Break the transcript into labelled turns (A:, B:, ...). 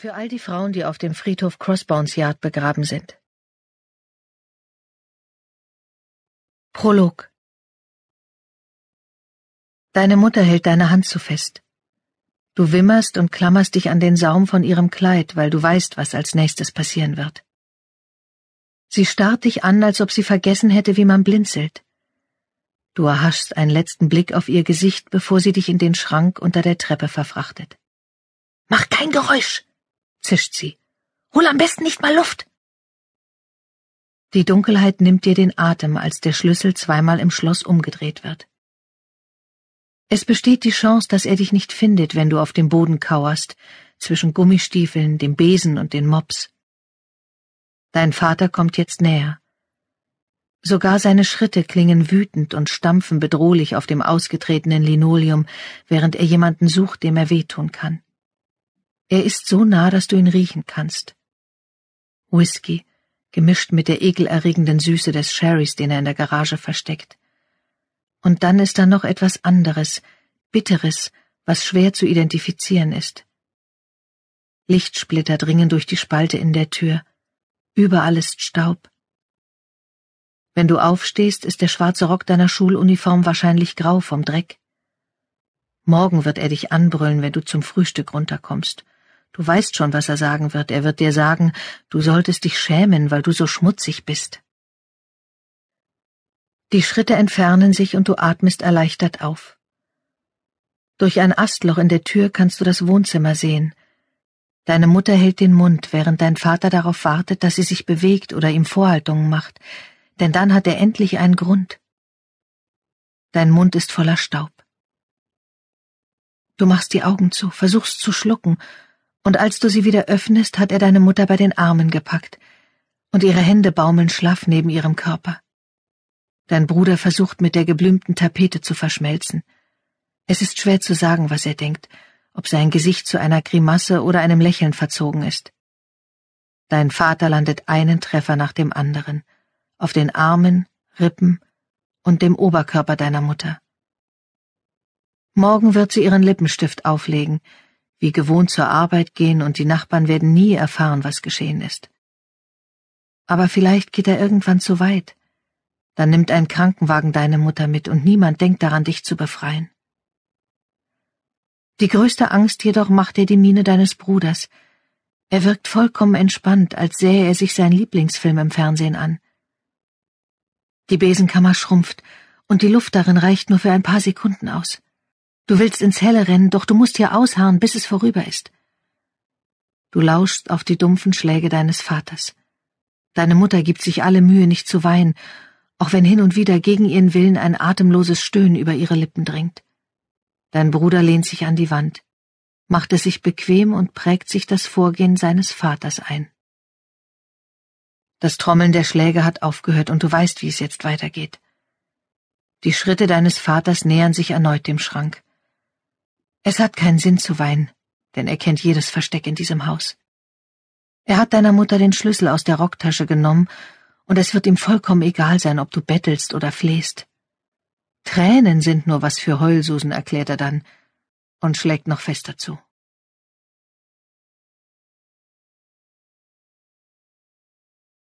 A: Für all die Frauen, die auf dem Friedhof Crossbones Yard begraben sind. Prolog Deine Mutter hält deine Hand zu fest. Du wimmerst und klammerst dich an den Saum von ihrem Kleid, weil du weißt, was als nächstes passieren wird. Sie starrt dich an, als ob sie vergessen hätte, wie man blinzelt. Du erhaschst einen letzten Blick auf ihr Gesicht, bevor sie dich in den Schrank unter der Treppe verfrachtet.
B: Mach kein Geräusch, zischt sie. Hol am besten nicht mal Luft.
A: Die Dunkelheit nimmt dir den Atem, als der Schlüssel zweimal im Schloss umgedreht wird. Es besteht die Chance, dass er dich nicht findet, wenn du auf dem Boden kauerst, zwischen Gummistiefeln, dem Besen und den Mops. Dein Vater kommt jetzt näher. Sogar seine Schritte klingen wütend und stampfen bedrohlich auf dem ausgetretenen Linoleum, während er jemanden sucht, dem er wehtun kann. Er ist so nah, dass du ihn riechen kannst. Whisky, gemischt mit der ekelerregenden Süße des Sherrys, den er in der Garage versteckt. Und dann ist da noch etwas anderes, Bitteres, was schwer zu identifizieren ist. Lichtsplitter dringen durch die Spalte in der Tür. Überall ist Staub. Wenn du aufstehst, ist der schwarze Rock deiner Schuluniform wahrscheinlich grau vom Dreck. Morgen wird er dich anbrüllen, wenn du zum Frühstück runterkommst. Du weißt schon, was er sagen wird. Er wird dir sagen, du solltest dich schämen, weil du so schmutzig bist. Die Schritte entfernen sich und du atmest erleichtert auf. Durch ein Astloch in der Tür kannst du das Wohnzimmer sehen. Deine Mutter hält den Mund, während dein Vater darauf wartet, dass sie sich bewegt oder ihm Vorhaltungen macht, denn dann hat er endlich einen Grund. Dein Mund ist voller Staub. Du machst die Augen zu, versuchst zu schlucken und als du sie wieder öffnest, hat er deine Mutter bei den Armen gepackt, und ihre Hände baumeln schlaff neben ihrem Körper. Dein Bruder versucht mit der geblümten Tapete zu verschmelzen. Es ist schwer zu sagen, was er denkt, ob sein Gesicht zu einer Grimasse oder einem Lächeln verzogen ist. Dein Vater landet einen Treffer nach dem anderen, auf den Armen, Rippen und dem Oberkörper deiner Mutter. Morgen wird sie ihren Lippenstift auflegen, wie gewohnt zur Arbeit gehen und die Nachbarn werden nie erfahren, was geschehen ist. Aber vielleicht geht er irgendwann zu weit. Dann nimmt ein Krankenwagen deine Mutter mit und niemand denkt daran, dich zu befreien. Die größte Angst jedoch macht dir die Miene deines Bruders. Er wirkt vollkommen entspannt, als sähe er sich seinen Lieblingsfilm im Fernsehen an. Die Besenkammer schrumpft und die Luft darin reicht nur für ein paar Sekunden aus. Du willst ins Helle rennen, doch du musst hier ausharren, bis es vorüber ist. Du lauschst auf die dumpfen Schläge deines Vaters. Deine Mutter gibt sich alle Mühe, nicht zu weinen, auch wenn hin und wieder gegen ihren Willen ein atemloses Stöhnen über ihre Lippen dringt. Dein Bruder lehnt sich an die Wand, macht es sich bequem und prägt sich das Vorgehen seines Vaters ein. Das Trommeln der Schläge hat aufgehört und du weißt, wie es jetzt weitergeht. Die Schritte deines Vaters nähern sich erneut dem Schrank. Es hat keinen Sinn zu weinen, denn er kennt jedes Versteck in diesem Haus. Er hat deiner Mutter den Schlüssel aus der Rocktasche genommen, und es wird ihm vollkommen egal sein, ob du bettelst oder flehst. Tränen sind nur was für Heulsusen, erklärt er dann und schlägt noch fester zu.